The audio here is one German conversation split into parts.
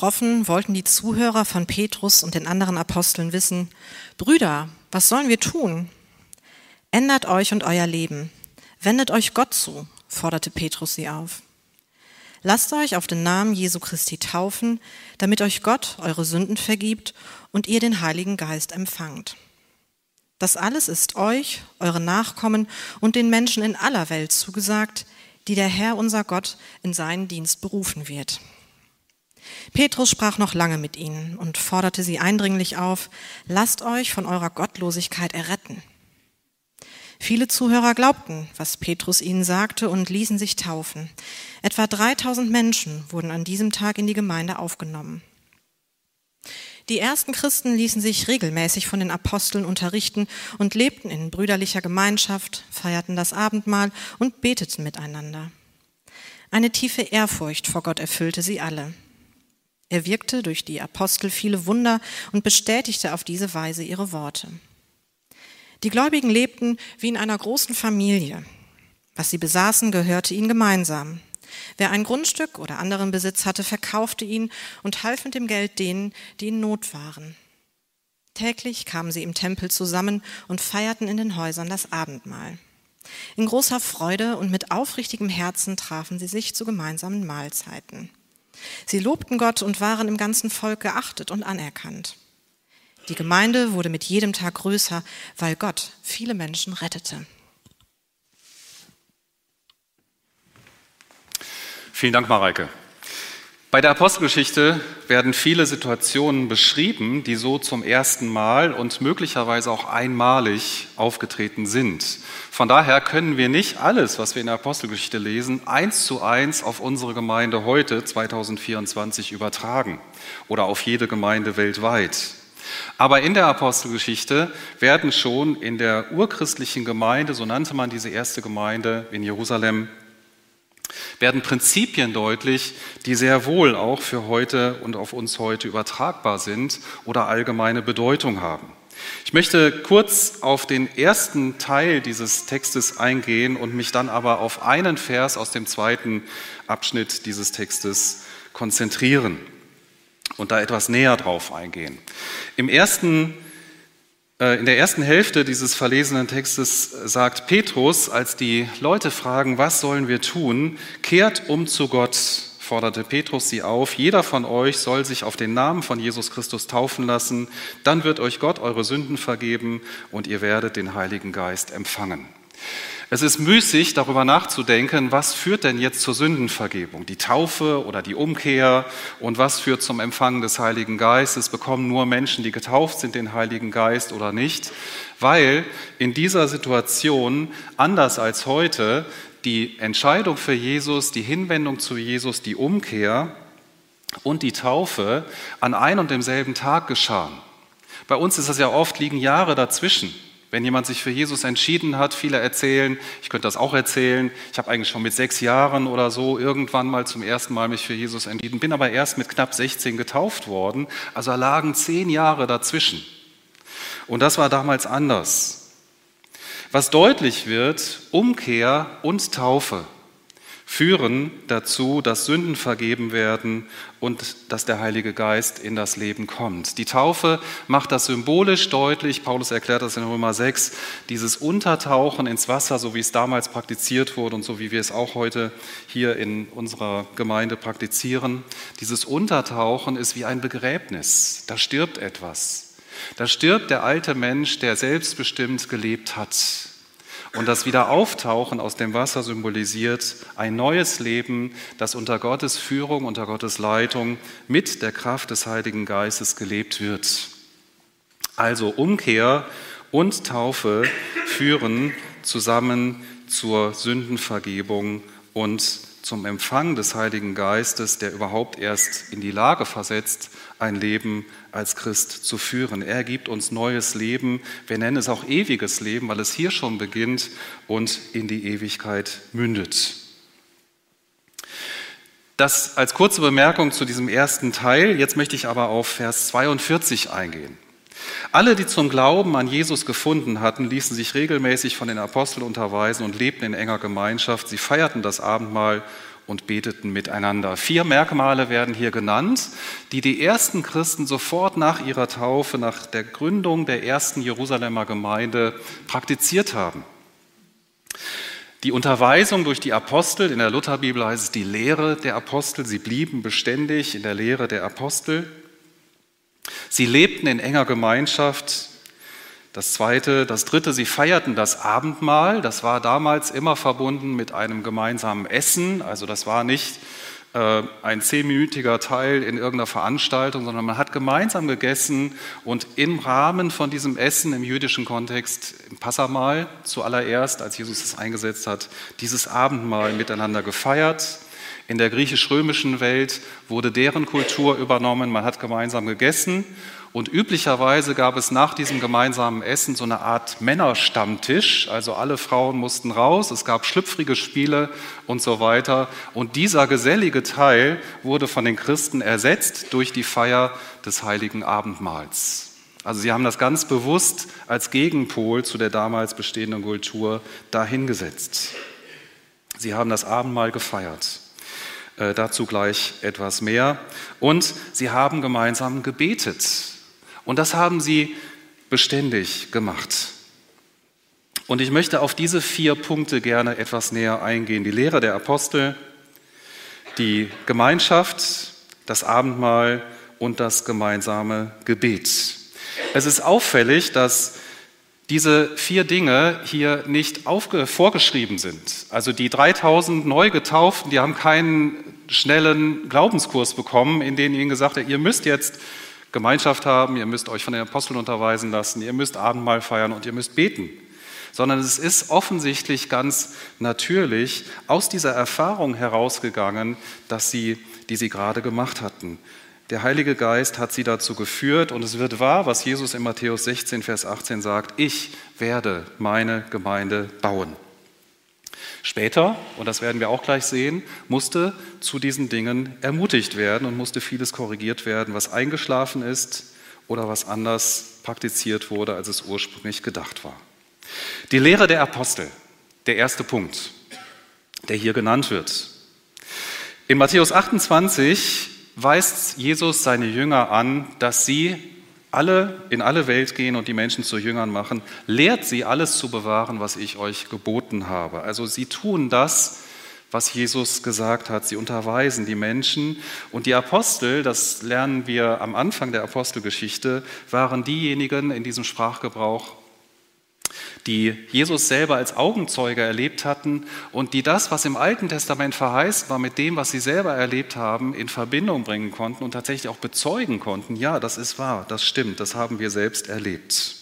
Tief betroffen wollten die Zuhörer von Petrus und den anderen Aposteln wissen, Brüder, was sollen wir tun? Ändert euch und euer Leben. Wendet euch Gott zu, forderte Petrus sie auf. Lasst euch auf den Namen Jesu Christi taufen, damit euch Gott eure Sünden vergibt und ihr den Heiligen Geist empfangt. Das alles ist euch, euren Nachkommen und den Menschen in aller Welt zugesagt, die der Herr unser Gott in seinen Dienst berufen wird. Petrus sprach noch lange mit ihnen und forderte sie eindringlich auf, lasst euch von eurer Gottlosigkeit erretten. Viele Zuhörer glaubten, was Petrus ihnen sagte und ließen sich taufen. Etwa 3000 Menschen wurden an diesem Tag in die Gemeinde aufgenommen. Die ersten Christen ließen sich regelmäßig von den Aposteln unterrichten und lebten in brüderlicher Gemeinschaft, feierten das Abendmahl und beteten miteinander. Eine tiefe Ehrfurcht vor Gott erfüllte sie alle. Er wirkte durch die Apostel viele Wunder und bestätigte auf diese Weise ihre Worte. Die Gläubigen lebten wie in einer großen Familie. Was sie besaßen, gehörte ihnen gemeinsam. Wer ein Grundstück oder anderen Besitz hatte, verkaufte ihn und half mit dem Geld denen, die in Not waren. Täglich kamen sie im Tempel zusammen und feierten in den Häusern das Abendmahl. In großer Freude und mit aufrichtigem Herzen trafen sie sich zu gemeinsamen Mahlzeiten. Sie lobten Gott und waren im ganzen Volk geachtet und anerkannt. Die Gemeinde wurde mit jedem Tag größer, weil Gott viele Menschen rettete. Vielen Dank, Mareike. Bei der Apostelgeschichte werden viele Situationen beschrieben, die so zum ersten Mal und möglicherweise auch einmalig aufgetreten sind. Von daher können wir nicht alles, was wir in der Apostelgeschichte lesen, eins zu eins auf unsere Gemeinde heute, 2024, übertragen oder auf jede Gemeinde weltweit. Aber in der Apostelgeschichte werden schon in der urchristlichen Gemeinde, so nannte man diese erste Gemeinde in Jerusalem, werden Prinzipien deutlich, die sehr wohl auch für heute und auf uns heute übertragbar sind oder allgemeine Bedeutung haben. Ich möchte kurz auf den ersten Teil dieses Textes eingehen und mich dann aber auf einen Vers aus dem zweiten Abschnitt dieses Textes konzentrieren und da etwas näher drauf eingehen. Im ersten in der ersten Hälfte dieses verlesenen Textes sagt Petrus, als die Leute fragen, was sollen wir tun, kehrt um zu Gott, forderte Petrus sie auf, jeder von euch soll sich auf den Namen von Jesus Christus taufen lassen, dann wird euch Gott eure Sünden vergeben und ihr werdet den Heiligen Geist empfangen. Es ist müßig, darüber nachzudenken, was führt denn jetzt zur Sündenvergebung? Die Taufe oder die Umkehr? Und was führt zum Empfang des Heiligen Geistes? Bekommen nur Menschen, die getauft sind, den Heiligen Geist oder nicht? Weil in dieser Situation, anders als heute, die Entscheidung für Jesus, die Hinwendung zu Jesus, die Umkehr und die Taufe an ein und demselben Tag geschahen. Bei uns ist das ja oft, liegen Jahre dazwischen. Wenn jemand sich für Jesus entschieden hat, viele erzählen, ich könnte das auch erzählen, ich habe eigentlich schon mit sechs Jahren oder so irgendwann mal zum ersten Mal mich für Jesus entschieden, bin aber erst mit knapp 16 getauft worden, also lagen zehn Jahre dazwischen. Und das war damals anders. Was deutlich wird, Umkehr und Taufe führen dazu, dass Sünden vergeben werden und dass der Heilige Geist in das Leben kommt. Die Taufe macht das symbolisch deutlich, Paulus erklärt das in Römer 6, dieses Untertauchen ins Wasser, so wie es damals praktiziert wurde und so wie wir es auch heute hier in unserer Gemeinde praktizieren. Dieses Untertauchen ist wie ein Begräbnis, da stirbt etwas. Da stirbt der alte Mensch, der selbstbestimmt gelebt hat, und das Wiederauftauchen aus dem Wasser symbolisiert ein neues Leben, das unter Gottes Führung, unter Gottes Leitung mit der Kraft des Heiligen Geistes gelebt wird. Also Umkehr und Taufe führen zusammen zur Sündenvergebung und zum Empfang des Heiligen Geistes, der überhaupt erst in die Lage versetzt, ein Leben als Christ zu führen. Er gibt uns neues Leben, wir nennen es auch ewiges Leben, weil es hier schon beginnt und in die Ewigkeit mündet. Das als kurze Bemerkung zu diesem ersten Teil. Jetzt möchte ich aber auf Vers 42 eingehen. Alle, die zum Glauben an Jesus gefunden hatten, ließen sich regelmäßig von den Aposteln unterweisen und lebten in enger Gemeinschaft. Sie feierten das Abendmahl und beteten miteinander. Vier Merkmale werden hier genannt, die die ersten Christen sofort nach ihrer Taufe, nach der Gründung der ersten Jerusalemer Gemeinde praktiziert haben. Die Unterweisung durch die Apostel, in der Lutherbibel heißt es die Lehre der Apostel, sie blieben beständig in der Lehre der Apostel. Sie lebten in enger Gemeinschaft. Das zweite, das dritte, sie feierten das Abendmahl. Das war damals immer verbunden mit einem gemeinsamen Essen. Also das war nicht äh, ein zehnminütiger Teil in irgendeiner Veranstaltung, sondern man hat gemeinsam gegessen und im Rahmen von diesem Essen im jüdischen Kontext, im Passamal zuallererst, als Jesus es eingesetzt hat, dieses Abendmahl miteinander gefeiert. In der griechisch-römischen Welt wurde deren Kultur übernommen, man hat gemeinsam gegessen und üblicherweise gab es nach diesem gemeinsamen Essen so eine Art Männerstammtisch, also alle Frauen mussten raus, es gab schlüpfrige Spiele und so weiter. Und dieser gesellige Teil wurde von den Christen ersetzt durch die Feier des heiligen Abendmahls. Also sie haben das ganz bewusst als Gegenpol zu der damals bestehenden Kultur dahingesetzt. Sie haben das Abendmahl gefeiert. Äh, dazu gleich etwas mehr. Und sie haben gemeinsam gebetet. Und das haben sie beständig gemacht. Und ich möchte auf diese vier Punkte gerne etwas näher eingehen. Die Lehre der Apostel, die Gemeinschaft, das Abendmahl und das gemeinsame Gebet. Es ist auffällig, dass diese vier Dinge hier nicht vorgeschrieben sind. Also die 3000 Neugetauften, die haben keinen schnellen Glaubenskurs bekommen, in dem ihnen gesagt wird, ihr müsst jetzt Gemeinschaft haben, ihr müsst euch von den Aposteln unterweisen lassen, ihr müsst Abendmahl feiern und ihr müsst beten. Sondern es ist offensichtlich ganz natürlich aus dieser Erfahrung herausgegangen, dass sie, die sie gerade gemacht hatten. Der Heilige Geist hat sie dazu geführt und es wird wahr, was Jesus in Matthäus 16, Vers 18 sagt, ich werde meine Gemeinde bauen. Später, und das werden wir auch gleich sehen, musste zu diesen Dingen ermutigt werden und musste vieles korrigiert werden, was eingeschlafen ist oder was anders praktiziert wurde, als es ursprünglich gedacht war. Die Lehre der Apostel, der erste Punkt, der hier genannt wird. In Matthäus 28 weist Jesus seine Jünger an, dass sie alle in alle Welt gehen und die Menschen zu Jüngern machen, lehrt sie alles zu bewahren, was ich euch geboten habe. Also sie tun das, was Jesus gesagt hat. Sie unterweisen die Menschen. Und die Apostel, das lernen wir am Anfang der Apostelgeschichte, waren diejenigen in diesem Sprachgebrauch, die Jesus selber als Augenzeuge erlebt hatten und die das, was im Alten Testament verheißt war, mit dem, was sie selber erlebt haben, in Verbindung bringen konnten und tatsächlich auch bezeugen konnten, ja, das ist wahr, das stimmt, das haben wir selbst erlebt.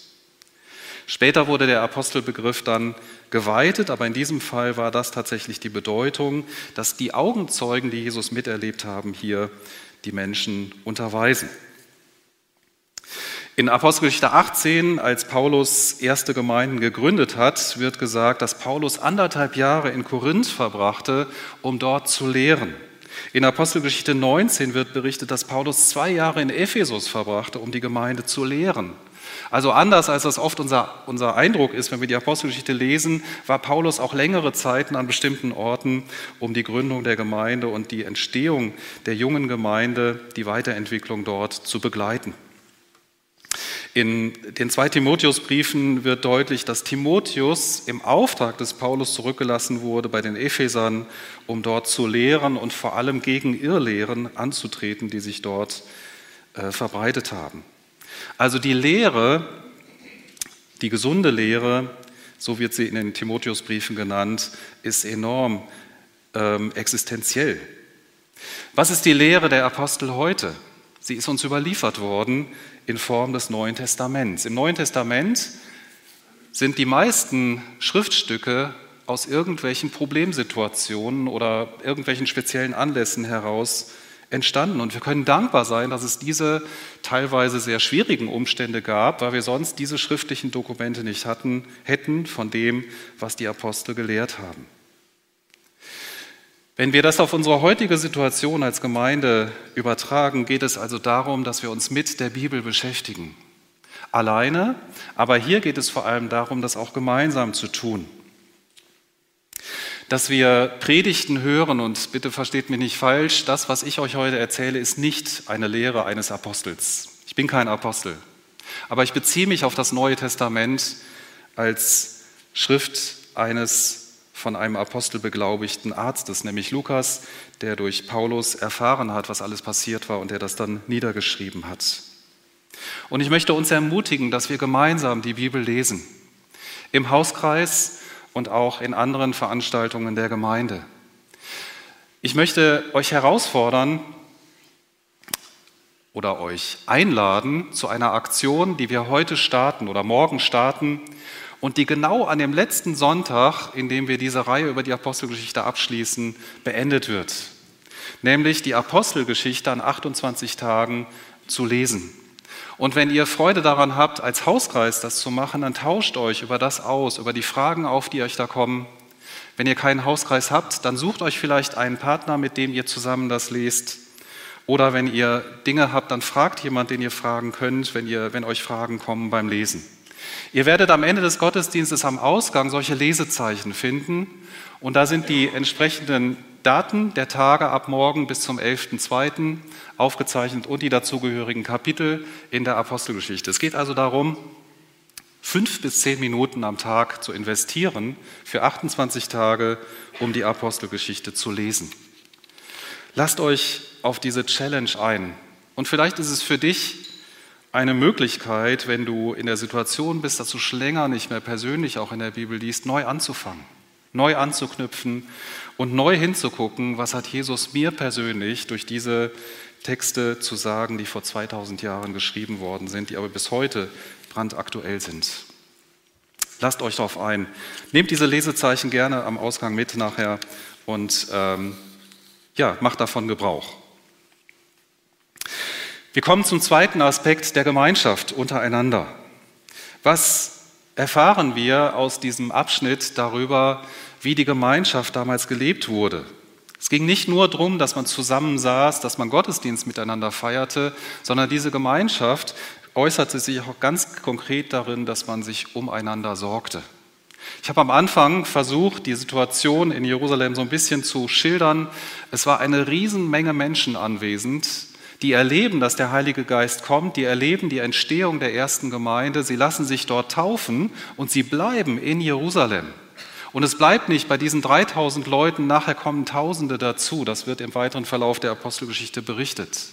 Später wurde der Apostelbegriff dann geweitet, aber in diesem Fall war das tatsächlich die Bedeutung, dass die Augenzeugen, die Jesus miterlebt haben, hier die Menschen unterweisen. In Apostelgeschichte 18, als Paulus erste Gemeinden gegründet hat, wird gesagt, dass Paulus anderthalb Jahre in Korinth verbrachte, um dort zu lehren. In Apostelgeschichte 19 wird berichtet, dass Paulus zwei Jahre in Ephesus verbrachte, um die Gemeinde zu lehren. Also anders als das oft unser, unser Eindruck ist, wenn wir die Apostelgeschichte lesen, war Paulus auch längere Zeiten an bestimmten Orten, um die Gründung der Gemeinde und die Entstehung der jungen Gemeinde, die Weiterentwicklung dort zu begleiten. In den zwei Timotheusbriefen wird deutlich, dass Timotheus im Auftrag des Paulus zurückgelassen wurde bei den Ephesern, um dort zu lehren und vor allem gegen Irrlehren anzutreten, die sich dort äh, verbreitet haben. Also die Lehre, die gesunde Lehre, so wird sie in den Timotheusbriefen genannt, ist enorm ähm, existenziell. Was ist die Lehre der Apostel heute? Sie ist uns überliefert worden in Form des Neuen Testaments. Im Neuen Testament sind die meisten Schriftstücke aus irgendwelchen Problemsituationen oder irgendwelchen speziellen Anlässen heraus entstanden. Und wir können dankbar sein, dass es diese teilweise sehr schwierigen Umstände gab, weil wir sonst diese schriftlichen Dokumente nicht hatten, hätten von dem, was die Apostel gelehrt haben. Wenn wir das auf unsere heutige Situation als Gemeinde übertragen, geht es also darum, dass wir uns mit der Bibel beschäftigen. Alleine, aber hier geht es vor allem darum, das auch gemeinsam zu tun dass wir Predigten hören und bitte versteht mich nicht falsch, das, was ich euch heute erzähle, ist nicht eine Lehre eines Apostels. Ich bin kein Apostel, aber ich beziehe mich auf das Neue Testament als Schrift eines von einem Apostel beglaubigten Arztes, nämlich Lukas, der durch Paulus erfahren hat, was alles passiert war und der das dann niedergeschrieben hat. Und ich möchte uns ermutigen, dass wir gemeinsam die Bibel lesen. Im Hauskreis, und auch in anderen Veranstaltungen der Gemeinde. Ich möchte euch herausfordern oder euch einladen zu einer Aktion, die wir heute starten oder morgen starten und die genau an dem letzten Sonntag, in dem wir diese Reihe über die Apostelgeschichte abschließen, beendet wird. Nämlich die Apostelgeschichte an 28 Tagen zu lesen. Und wenn ihr Freude daran habt, als Hauskreis das zu machen, dann tauscht euch über das aus, über die Fragen auf, die euch da kommen. Wenn ihr keinen Hauskreis habt, dann sucht euch vielleicht einen Partner, mit dem ihr zusammen das lest. Oder wenn ihr Dinge habt, dann fragt jemand, den ihr fragen könnt, wenn, ihr, wenn euch Fragen kommen beim Lesen. Ihr werdet am Ende des Gottesdienstes am Ausgang solche Lesezeichen finden. Und da sind die entsprechenden Daten der Tage ab morgen bis zum 11.02. aufgezeichnet und die dazugehörigen Kapitel in der Apostelgeschichte. Es geht also darum, fünf bis zehn Minuten am Tag zu investieren für 28 Tage, um die Apostelgeschichte zu lesen. Lasst euch auf diese Challenge ein. Und vielleicht ist es für dich eine Möglichkeit, wenn du in der Situation bist, dass du schon länger nicht mehr persönlich auch in der Bibel liest, neu anzufangen neu anzuknüpfen und neu hinzugucken, was hat Jesus mir persönlich durch diese Texte zu sagen, die vor 2000 Jahren geschrieben worden sind, die aber bis heute brandaktuell sind. Lasst euch darauf ein. Nehmt diese Lesezeichen gerne am Ausgang mit nachher und ähm, ja, macht davon Gebrauch. Wir kommen zum zweiten Aspekt der Gemeinschaft untereinander. Was erfahren wir aus diesem Abschnitt darüber, wie die Gemeinschaft damals gelebt wurde. Es ging nicht nur darum, dass man zusammensaß, dass man Gottesdienst miteinander feierte, sondern diese Gemeinschaft äußerte sich auch ganz konkret darin, dass man sich umeinander sorgte. Ich habe am Anfang versucht, die Situation in Jerusalem so ein bisschen zu schildern. Es war eine Riesenmenge Menschen anwesend, die erleben, dass der Heilige Geist kommt, die erleben die Entstehung der ersten Gemeinde, sie lassen sich dort taufen und sie bleiben in Jerusalem. Und es bleibt nicht bei diesen 3000 Leuten, nachher kommen Tausende dazu, das wird im weiteren Verlauf der Apostelgeschichte berichtet.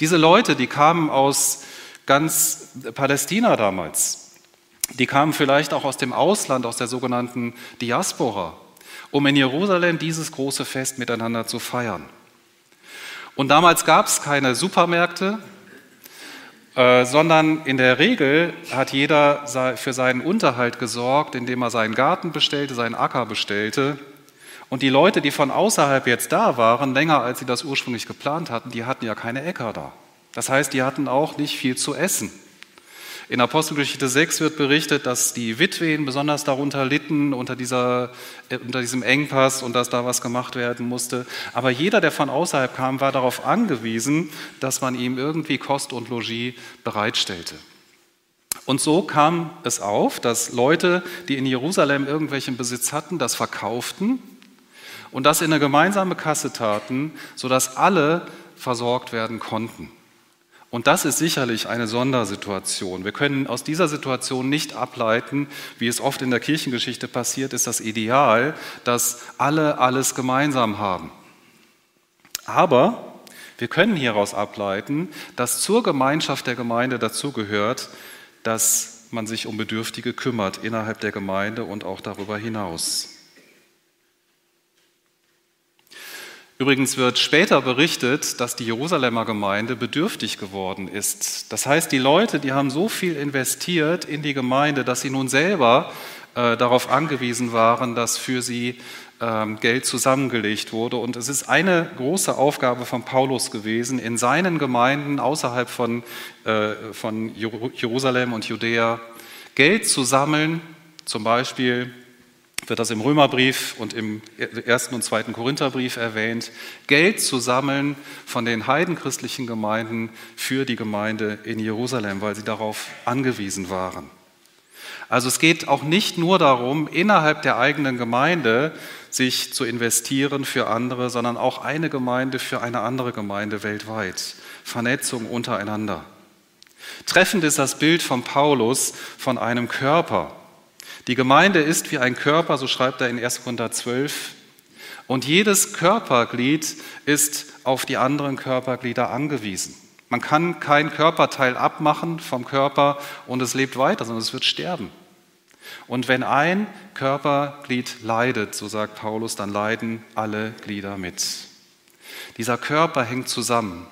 Diese Leute, die kamen aus ganz Palästina damals, die kamen vielleicht auch aus dem Ausland, aus der sogenannten Diaspora, um in Jerusalem dieses große Fest miteinander zu feiern. Und damals gab es keine Supermärkte, äh, sondern in der Regel hat jeder für seinen Unterhalt gesorgt, indem er seinen Garten bestellte, seinen Acker bestellte. Und die Leute, die von außerhalb jetzt da waren, länger als sie das ursprünglich geplant hatten, die hatten ja keine Äcker da. Das heißt, die hatten auch nicht viel zu essen. In Apostelgeschichte 6 wird berichtet, dass die Witwen besonders darunter litten, unter, dieser, äh, unter diesem Engpass und dass da was gemacht werden musste. Aber jeder, der von außerhalb kam, war darauf angewiesen, dass man ihm irgendwie Kost und Logis bereitstellte. Und so kam es auf, dass Leute, die in Jerusalem irgendwelchen Besitz hatten, das verkauften und das in eine gemeinsame Kasse taten, sodass alle versorgt werden konnten. Und das ist sicherlich eine Sondersituation. Wir können aus dieser Situation nicht ableiten, wie es oft in der Kirchengeschichte passiert ist, das Ideal, dass alle alles gemeinsam haben. Aber wir können hieraus ableiten, dass zur Gemeinschaft der Gemeinde dazugehört, dass man sich um Bedürftige kümmert innerhalb der Gemeinde und auch darüber hinaus. Übrigens wird später berichtet, dass die Jerusalemer Gemeinde bedürftig geworden ist. Das heißt, die Leute, die haben so viel investiert in die Gemeinde, dass sie nun selber äh, darauf angewiesen waren, dass für sie ähm, Geld zusammengelegt wurde. Und es ist eine große Aufgabe von Paulus gewesen, in seinen Gemeinden außerhalb von, äh, von Jerusalem und Judäa Geld zu sammeln, zum Beispiel wird das im Römerbrief und im ersten und zweiten Korintherbrief erwähnt, Geld zu sammeln von den heidenchristlichen Gemeinden für die Gemeinde in Jerusalem, weil sie darauf angewiesen waren. Also es geht auch nicht nur darum, innerhalb der eigenen Gemeinde sich zu investieren für andere, sondern auch eine Gemeinde für eine andere Gemeinde weltweit. Vernetzung untereinander. Treffend ist das Bild von Paulus von einem Körper. Die Gemeinde ist wie ein Körper, so schreibt er in 1. Korinther 12. Und jedes Körperglied ist auf die anderen Körperglieder angewiesen. Man kann kein Körperteil abmachen vom Körper und es lebt weiter, sondern es wird sterben. Und wenn ein Körperglied leidet, so sagt Paulus, dann leiden alle Glieder mit. Dieser Körper hängt zusammen.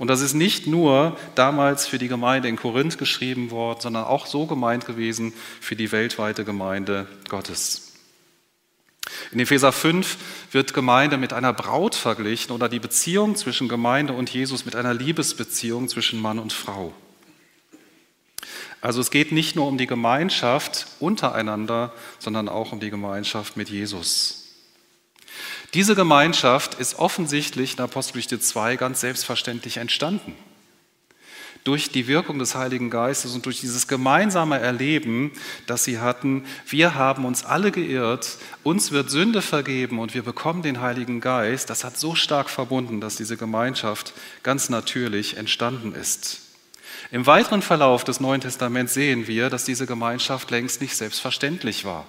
Und das ist nicht nur damals für die Gemeinde in Korinth geschrieben worden, sondern auch so gemeint gewesen für die weltweite Gemeinde Gottes. In Epheser 5 wird Gemeinde mit einer Braut verglichen oder die Beziehung zwischen Gemeinde und Jesus mit einer Liebesbeziehung zwischen Mann und Frau. Also es geht nicht nur um die Gemeinschaft untereinander, sondern auch um die Gemeinschaft mit Jesus. Diese Gemeinschaft ist offensichtlich in Apostelgeschichte 2 ganz selbstverständlich entstanden. Durch die Wirkung des Heiligen Geistes und durch dieses gemeinsame Erleben, das sie hatten, wir haben uns alle geirrt, uns wird Sünde vergeben und wir bekommen den Heiligen Geist, das hat so stark verbunden, dass diese Gemeinschaft ganz natürlich entstanden ist. Im weiteren Verlauf des Neuen Testaments sehen wir, dass diese Gemeinschaft längst nicht selbstverständlich war,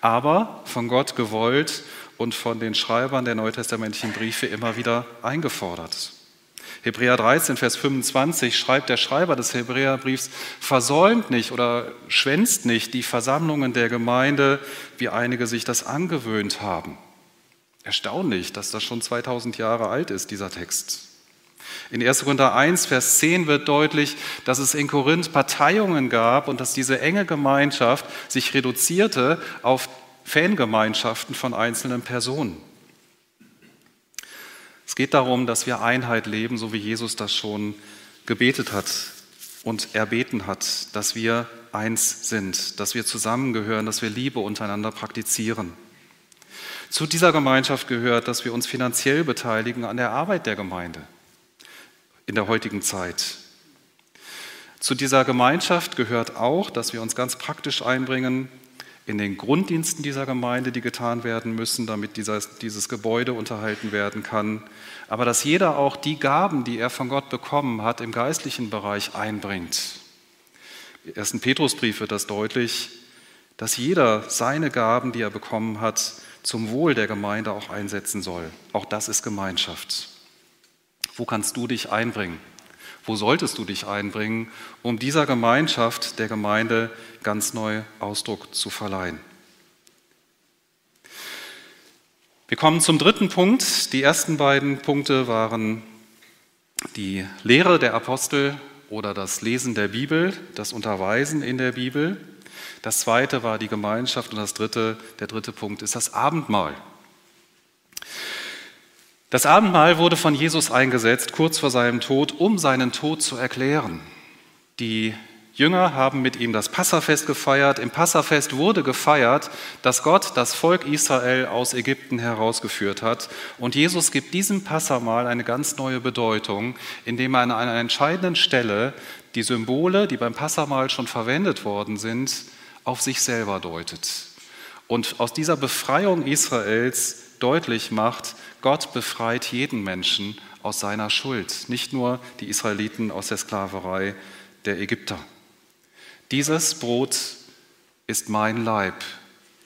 aber von Gott gewollt und von den Schreibern der neutestamentlichen Briefe immer wieder eingefordert. Hebräer 13, Vers 25 schreibt der Schreiber des Hebräerbriefs, versäumt nicht oder schwänzt nicht die Versammlungen der Gemeinde, wie einige sich das angewöhnt haben. Erstaunlich, dass das schon 2000 Jahre alt ist, dieser Text. In 1. Korinther 1, Vers 10 wird deutlich, dass es in Korinth Parteiungen gab und dass diese enge Gemeinschaft sich reduzierte auf Fangemeinschaften von einzelnen Personen. Es geht darum, dass wir Einheit leben, so wie Jesus das schon gebetet hat und erbeten hat, dass wir eins sind, dass wir zusammengehören, dass wir Liebe untereinander praktizieren. Zu dieser Gemeinschaft gehört, dass wir uns finanziell beteiligen an der Arbeit der Gemeinde in der heutigen Zeit. Zu dieser Gemeinschaft gehört auch, dass wir uns ganz praktisch einbringen in den Grunddiensten dieser Gemeinde, die getan werden müssen, damit dieser, dieses Gebäude unterhalten werden kann. Aber dass jeder auch die Gaben, die er von Gott bekommen hat, im geistlichen Bereich einbringt. Im ersten Petrusbrief wird das deutlich, dass jeder seine Gaben, die er bekommen hat, zum Wohl der Gemeinde auch einsetzen soll. Auch das ist Gemeinschaft. Wo kannst du dich einbringen? Wo solltest du dich einbringen, um dieser Gemeinschaft der Gemeinde ganz neu Ausdruck zu verleihen? Wir kommen zum dritten Punkt. Die ersten beiden Punkte waren die Lehre der Apostel oder das Lesen der Bibel, das Unterweisen in der Bibel. Das zweite war die Gemeinschaft und das dritte, der dritte Punkt ist das Abendmahl. Das Abendmahl wurde von Jesus eingesetzt, kurz vor seinem Tod, um seinen Tod zu erklären. Die Jünger haben mit ihm das Passafest gefeiert. Im Passafest wurde gefeiert, dass Gott das Volk Israel aus Ägypten herausgeführt hat. Und Jesus gibt diesem Passamahl eine ganz neue Bedeutung, indem er an einer entscheidenden Stelle die Symbole, die beim Passamahl schon verwendet worden sind, auf sich selber deutet. Und aus dieser Befreiung Israels deutlich macht, Gott befreit jeden Menschen aus seiner Schuld, nicht nur die Israeliten aus der Sklaverei der Ägypter. Dieses Brot ist mein Leib,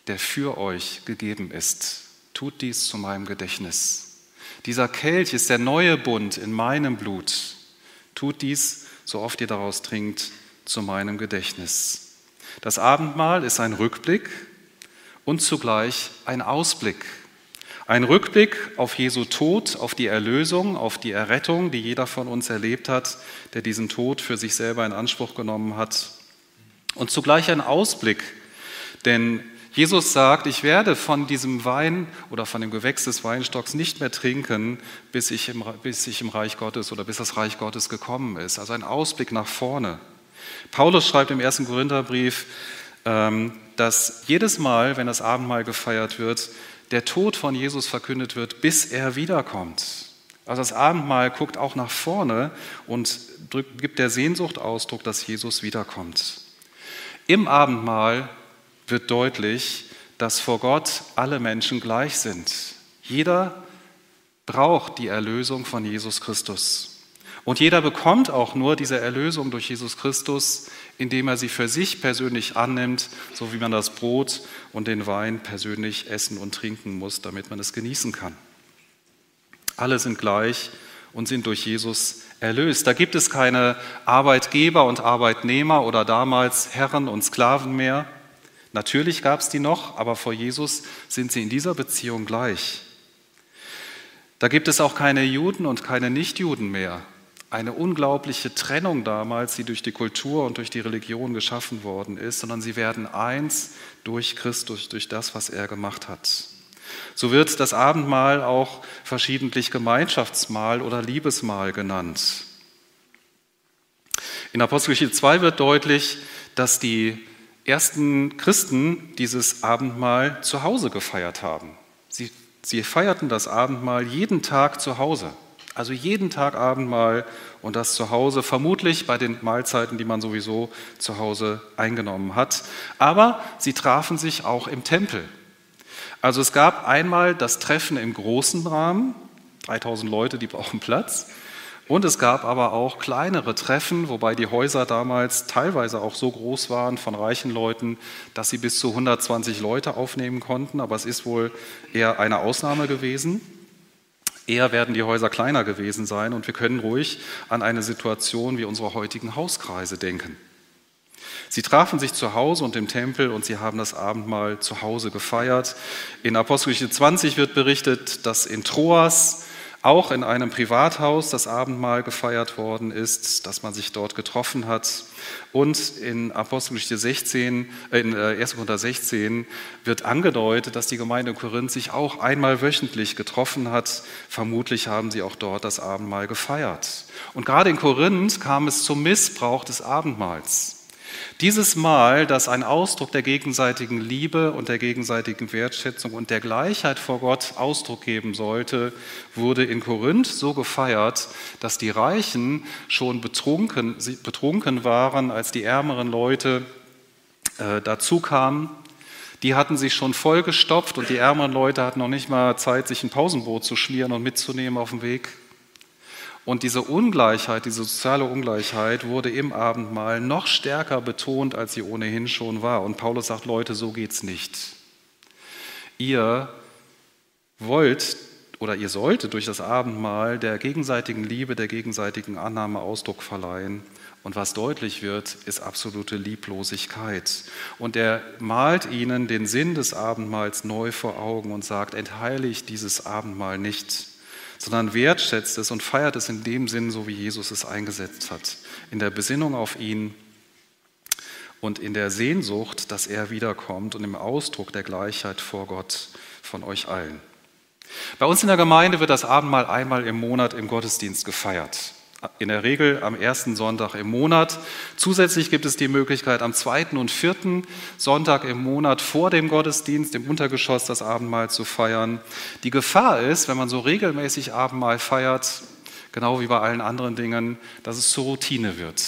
der für euch gegeben ist. Tut dies zu meinem Gedächtnis. Dieser Kelch ist der neue Bund in meinem Blut. Tut dies, so oft ihr daraus trinkt, zu meinem Gedächtnis. Das Abendmahl ist ein Rückblick und zugleich ein Ausblick ein Rückblick auf Jesu Tod, auf die Erlösung, auf die Errettung, die jeder von uns erlebt hat, der diesen Tod für sich selber in Anspruch genommen hat. Und zugleich ein Ausblick Denn Jesus sagt, ich werde von diesem Wein oder von dem Gewächs des Weinstocks nicht mehr trinken, bis ich, im, bis ich im Reich Gottes oder bis das Reich Gottes gekommen ist. Also ein Ausblick nach vorne. Paulus schreibt im ersten Korintherbrief, ähm, dass jedes Mal, wenn das Abendmahl gefeiert wird, der Tod von Jesus verkündet wird, bis er wiederkommt. Also das Abendmahl guckt auch nach vorne und gibt der Sehnsucht Ausdruck, dass Jesus wiederkommt. Im Abendmahl wird deutlich, dass vor Gott alle Menschen gleich sind. Jeder braucht die Erlösung von Jesus Christus. Und jeder bekommt auch nur diese Erlösung durch Jesus Christus, indem er sie für sich persönlich annimmt, so wie man das Brot und den Wein persönlich essen und trinken muss, damit man es genießen kann. Alle sind gleich und sind durch Jesus erlöst. Da gibt es keine Arbeitgeber und Arbeitnehmer oder damals Herren und Sklaven mehr. Natürlich gab es die noch, aber vor Jesus sind sie in dieser Beziehung gleich. Da gibt es auch keine Juden und keine Nichtjuden mehr. Eine unglaubliche Trennung damals, die durch die Kultur und durch die Religion geschaffen worden ist, sondern sie werden eins durch Christus, durch das, was er gemacht hat. So wird das Abendmahl auch verschiedentlich Gemeinschaftsmahl oder Liebesmahl genannt. In Apostelgeschichte 2 wird deutlich, dass die ersten Christen dieses Abendmahl zu Hause gefeiert haben. Sie, sie feierten das Abendmahl jeden Tag zu Hause. Also jeden Tag Abendmahl und das zu Hause, vermutlich bei den Mahlzeiten, die man sowieso zu Hause eingenommen hat. Aber sie trafen sich auch im Tempel. Also es gab einmal das Treffen im großen Rahmen, 3000 Leute, die brauchen Platz. Und es gab aber auch kleinere Treffen, wobei die Häuser damals teilweise auch so groß waren von reichen Leuten, dass sie bis zu 120 Leute aufnehmen konnten. Aber es ist wohl eher eine Ausnahme gewesen. Eher werden die Häuser kleiner gewesen sein und wir können ruhig an eine Situation wie unsere heutigen Hauskreise denken. Sie trafen sich zu Hause und im Tempel und sie haben das Abendmahl zu Hause gefeiert. In Apostelgeschichte 20 wird berichtet, dass in Troas auch in einem Privathaus das Abendmahl gefeiert worden ist, dass man sich dort getroffen hat. Und in Apostelgeschichte 16, äh, in 1. Äh, Korinther 16 wird angedeutet, dass die Gemeinde Korinth sich auch einmal wöchentlich getroffen hat. Vermutlich haben sie auch dort das Abendmahl gefeiert. Und gerade in Korinth kam es zum Missbrauch des Abendmahls. Dieses Mal, das ein Ausdruck der gegenseitigen Liebe und der gegenseitigen Wertschätzung und der Gleichheit vor Gott Ausdruck geben sollte, wurde in Korinth so gefeiert, dass die Reichen schon betrunken, betrunken waren, als die ärmeren Leute äh, dazu kamen. Die hatten sich schon vollgestopft und die ärmeren Leute hatten noch nicht mal Zeit, sich ein Pausenbrot zu schmieren und mitzunehmen auf dem Weg. Und diese Ungleichheit, diese soziale Ungleichheit wurde im Abendmahl noch stärker betont, als sie ohnehin schon war. Und Paulus sagt, Leute, so geht's nicht. Ihr wollt oder ihr solltet durch das Abendmahl der gegenseitigen Liebe, der gegenseitigen Annahme Ausdruck verleihen. Und was deutlich wird, ist absolute Lieblosigkeit. Und er malt ihnen den Sinn des Abendmahls neu vor Augen und sagt, entheiligt dieses Abendmahl nicht sondern wertschätzt es und feiert es in dem Sinn, so wie Jesus es eingesetzt hat, in der Besinnung auf ihn und in der Sehnsucht, dass er wiederkommt und im Ausdruck der Gleichheit vor Gott von euch allen. Bei uns in der Gemeinde wird das Abendmahl einmal im Monat im Gottesdienst gefeiert in der Regel am ersten Sonntag im Monat. Zusätzlich gibt es die Möglichkeit, am zweiten und vierten Sonntag im Monat vor dem Gottesdienst im Untergeschoss das Abendmahl zu feiern. Die Gefahr ist, wenn man so regelmäßig Abendmahl feiert, genau wie bei allen anderen Dingen, dass es zur Routine wird.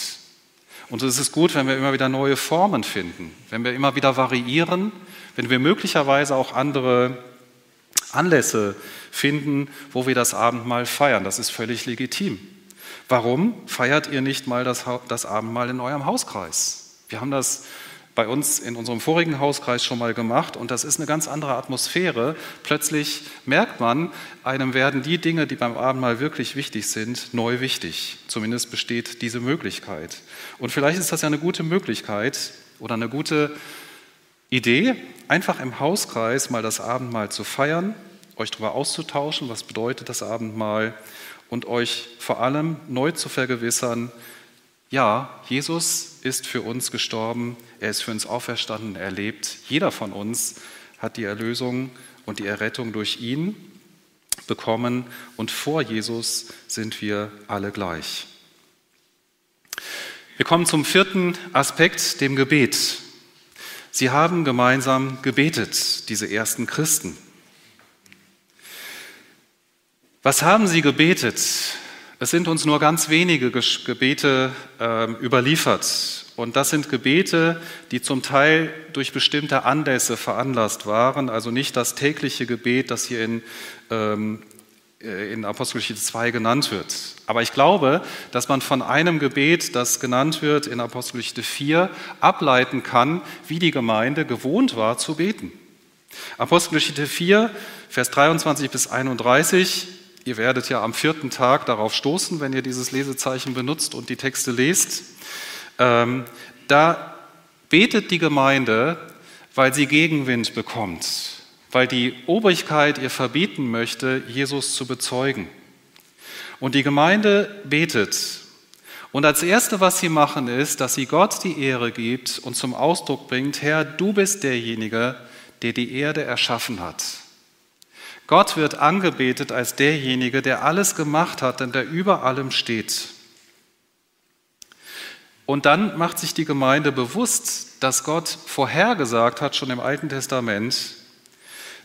Und es ist gut, wenn wir immer wieder neue Formen finden, wenn wir immer wieder variieren, wenn wir möglicherweise auch andere Anlässe finden, wo wir das Abendmahl feiern. Das ist völlig legitim. Warum feiert ihr nicht mal das, das Abendmahl in eurem Hauskreis? Wir haben das bei uns in unserem vorigen Hauskreis schon mal gemacht und das ist eine ganz andere Atmosphäre. Plötzlich merkt man, einem werden die Dinge, die beim Abendmahl wirklich wichtig sind, neu wichtig. Zumindest besteht diese Möglichkeit. Und vielleicht ist das ja eine gute Möglichkeit oder eine gute Idee, einfach im Hauskreis mal das Abendmahl zu feiern, euch darüber auszutauschen, was bedeutet das Abendmahl und euch vor allem neu zu vergewissern, Ja, Jesus ist für uns gestorben, er ist für uns auferstanden, er lebt. Jeder von uns hat die Erlösung und die Errettung durch ihn bekommen und vor Jesus sind wir alle gleich. Wir kommen zum vierten Aspekt, dem Gebet. Sie haben gemeinsam gebetet, diese ersten Christen. Was haben sie gebetet? Es sind uns nur ganz wenige Gebete äh, überliefert. Und das sind Gebete, die zum Teil durch bestimmte Anlässe veranlasst waren, also nicht das tägliche Gebet, das hier in, ähm, äh, in Apostelgeschichte 2 genannt wird. Aber ich glaube, dass man von einem Gebet, das genannt wird in Apostelgeschichte 4, ableiten kann, wie die Gemeinde gewohnt war zu beten. Apostelgeschichte 4, Vers 23 bis 31 Ihr werdet ja am vierten Tag darauf stoßen, wenn ihr dieses Lesezeichen benutzt und die Texte lest. Ähm, da betet die Gemeinde, weil sie Gegenwind bekommt, weil die Obrigkeit ihr verbieten möchte, Jesus zu bezeugen. Und die Gemeinde betet. Und als Erste, was sie machen, ist, dass sie Gott die Ehre gibt und zum Ausdruck bringt, Herr, du bist derjenige, der die Erde erschaffen hat. Gott wird angebetet als derjenige, der alles gemacht hat und der über allem steht. Und dann macht sich die Gemeinde bewusst, dass Gott vorhergesagt hat, schon im Alten Testament,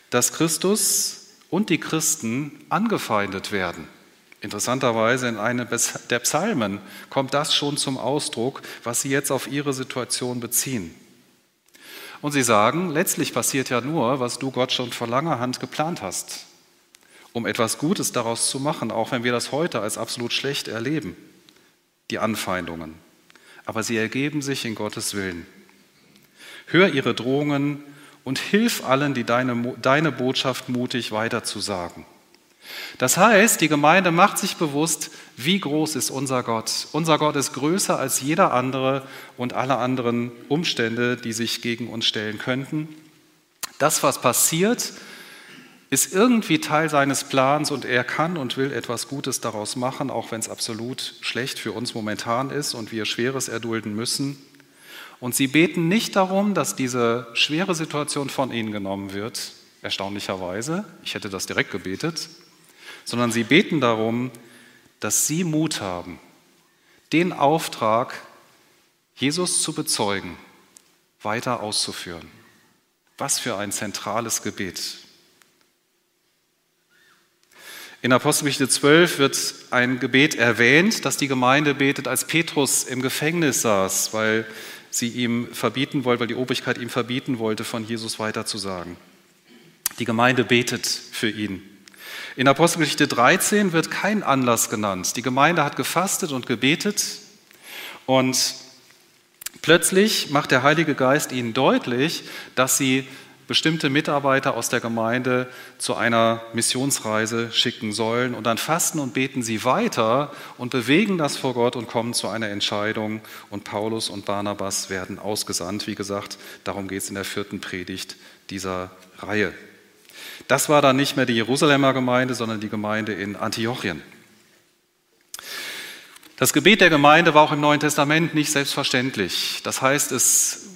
dass Christus und die Christen angefeindet werden. Interessanterweise in einem der Psalmen kommt das schon zum Ausdruck, was sie jetzt auf ihre Situation beziehen. Und sie sagen, letztlich passiert ja nur, was du Gott schon vor langer Hand geplant hast, um etwas Gutes daraus zu machen, auch wenn wir das heute als absolut schlecht erleben, die Anfeindungen. Aber sie ergeben sich in Gottes Willen. Hör ihre Drohungen und hilf allen, die deine, deine Botschaft mutig weiterzusagen. Das heißt, die Gemeinde macht sich bewusst, wie groß ist unser Gott. Unser Gott ist größer als jeder andere und alle anderen Umstände, die sich gegen uns stellen könnten. Das, was passiert, ist irgendwie Teil seines Plans und er kann und will etwas Gutes daraus machen, auch wenn es absolut schlecht für uns momentan ist und wir Schweres erdulden müssen. Und sie beten nicht darum, dass diese schwere Situation von ihnen genommen wird, erstaunlicherweise. Ich hätte das direkt gebetet sondern sie beten darum, dass sie Mut haben, den Auftrag, Jesus zu bezeugen, weiter auszuführen. Was für ein zentrales Gebet. In Apostelgeschichte 12 wird ein Gebet erwähnt, das die Gemeinde betet, als Petrus im Gefängnis saß, weil sie ihm verbieten wollte, weil die Obrigkeit ihm verbieten wollte, von Jesus weiterzusagen. Die Gemeinde betet für ihn. In Apostelgeschichte 13 wird kein Anlass genannt. Die Gemeinde hat gefastet und gebetet und plötzlich macht der Heilige Geist ihnen deutlich, dass sie bestimmte Mitarbeiter aus der Gemeinde zu einer Missionsreise schicken sollen. Und dann fasten und beten sie weiter und bewegen das vor Gott und kommen zu einer Entscheidung. Und Paulus und Barnabas werden ausgesandt. Wie gesagt, darum geht es in der vierten Predigt dieser Reihe. Das war dann nicht mehr die Jerusalemer Gemeinde, sondern die Gemeinde in Antiochien. Das Gebet der Gemeinde war auch im Neuen Testament nicht selbstverständlich. Das heißt, es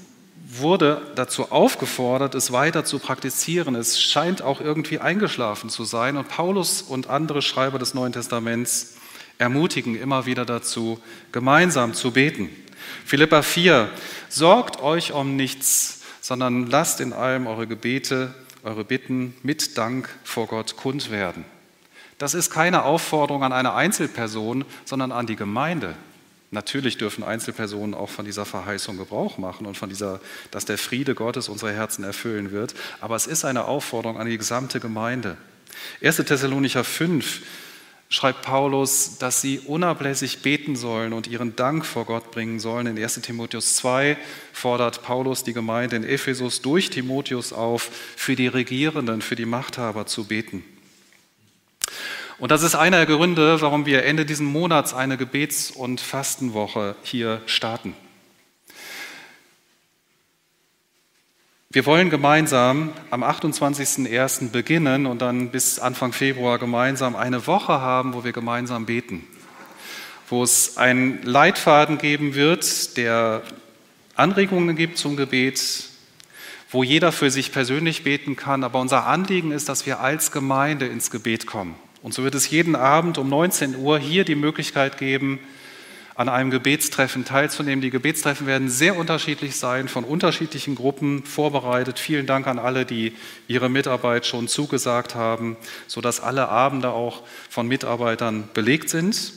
wurde dazu aufgefordert, es weiter zu praktizieren. Es scheint auch irgendwie eingeschlafen zu sein. Und Paulus und andere Schreiber des Neuen Testaments ermutigen immer wieder dazu, gemeinsam zu beten. Philippa 4, sorgt euch um nichts, sondern lasst in allem eure Gebete eure Bitten mit Dank vor Gott kund werden. Das ist keine Aufforderung an eine Einzelperson, sondern an die Gemeinde. Natürlich dürfen Einzelpersonen auch von dieser Verheißung Gebrauch machen und von dieser, dass der Friede Gottes unsere Herzen erfüllen wird. Aber es ist eine Aufforderung an die gesamte Gemeinde. 1. Thessalonicher 5 schreibt Paulus, dass sie unablässig beten sollen und ihren Dank vor Gott bringen sollen. In 1 Timotheus 2 fordert Paulus die Gemeinde in Ephesus durch Timotheus auf, für die Regierenden, für die Machthaber zu beten. Und das ist einer der Gründe, warum wir Ende diesen Monats eine Gebets- und Fastenwoche hier starten. Wir wollen gemeinsam am 28.01. beginnen und dann bis Anfang Februar gemeinsam eine Woche haben, wo wir gemeinsam beten. wo es einen Leitfaden geben wird, der Anregungen gibt zum Gebet, wo jeder für sich persönlich beten kann. Aber unser Anliegen ist, dass wir als Gemeinde ins Gebet kommen. Und so wird es jeden Abend um 19 Uhr hier die Möglichkeit geben, an einem Gebetstreffen teilzunehmen. Die Gebetstreffen werden sehr unterschiedlich sein, von unterschiedlichen Gruppen vorbereitet. Vielen Dank an alle, die ihre Mitarbeit schon zugesagt haben, sodass alle Abende auch von Mitarbeitern belegt sind.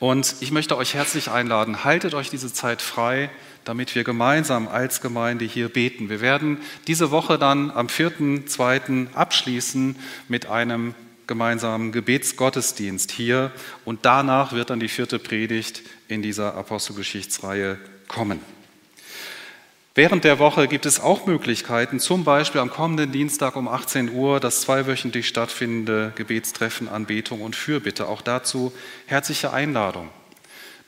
Und ich möchte euch herzlich einladen, haltet euch diese Zeit frei, damit wir gemeinsam als Gemeinde hier beten. Wir werden diese Woche dann am 4.2. abschließen mit einem gemeinsamen Gebetsgottesdienst hier und danach wird dann die vierte Predigt in dieser Apostelgeschichtsreihe kommen. Während der Woche gibt es auch Möglichkeiten, zum Beispiel am kommenden Dienstag um 18 Uhr das zweiwöchentlich stattfindende Gebetstreffen Anbetung und Fürbitte. Auch dazu herzliche Einladung.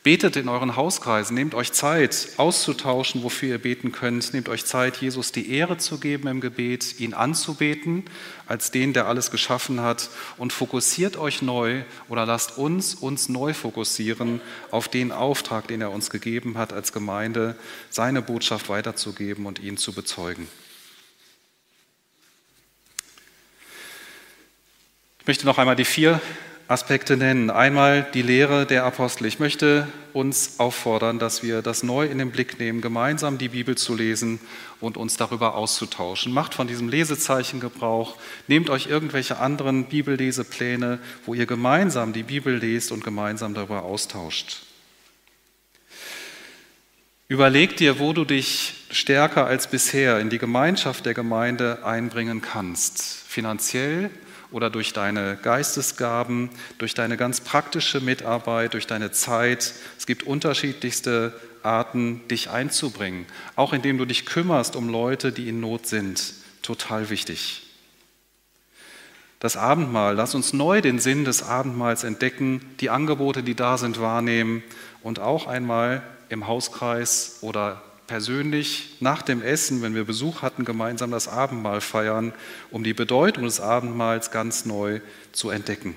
Betet in euren Hauskreisen, nehmt euch Zeit auszutauschen, wofür ihr beten könnt. Nehmt euch Zeit, Jesus die Ehre zu geben im Gebet, ihn anzubeten als den, der alles geschaffen hat. Und fokussiert euch neu oder lasst uns uns neu fokussieren auf den Auftrag, den er uns gegeben hat als Gemeinde, seine Botschaft weiterzugeben und ihn zu bezeugen. Ich möchte noch einmal die vier Aspekte nennen. Einmal die Lehre der Apostel. Ich möchte uns auffordern, dass wir das neu in den Blick nehmen, gemeinsam die Bibel zu lesen und uns darüber auszutauschen. Macht von diesem Lesezeichen Gebrauch. Nehmt euch irgendwelche anderen Bibellesepläne, wo ihr gemeinsam die Bibel lest und gemeinsam darüber austauscht. Überleg dir, wo du dich stärker als bisher in die Gemeinschaft der Gemeinde einbringen kannst. Finanziell, oder durch deine Geistesgaben, durch deine ganz praktische Mitarbeit, durch deine Zeit. Es gibt unterschiedlichste Arten, dich einzubringen, auch indem du dich kümmerst um Leute, die in Not sind. Total wichtig. Das Abendmahl, lass uns neu den Sinn des Abendmahls entdecken, die Angebote, die da sind, wahrnehmen und auch einmal im Hauskreis oder persönlich nach dem Essen, wenn wir Besuch hatten, gemeinsam das Abendmahl feiern, um die Bedeutung des Abendmahls ganz neu zu entdecken.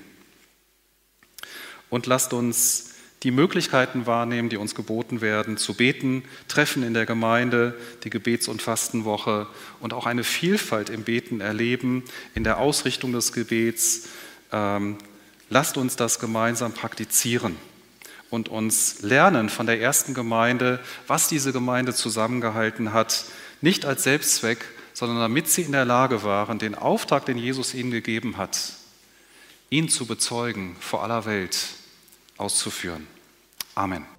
Und lasst uns die Möglichkeiten wahrnehmen, die uns geboten werden, zu beten, Treffen in der Gemeinde, die Gebets- und Fastenwoche und auch eine Vielfalt im Beten erleben, in der Ausrichtung des Gebets. Ähm, lasst uns das gemeinsam praktizieren und uns lernen von der ersten Gemeinde, was diese Gemeinde zusammengehalten hat, nicht als Selbstzweck, sondern damit sie in der Lage waren, den Auftrag, den Jesus ihnen gegeben hat, ihn zu bezeugen vor aller Welt auszuführen. Amen.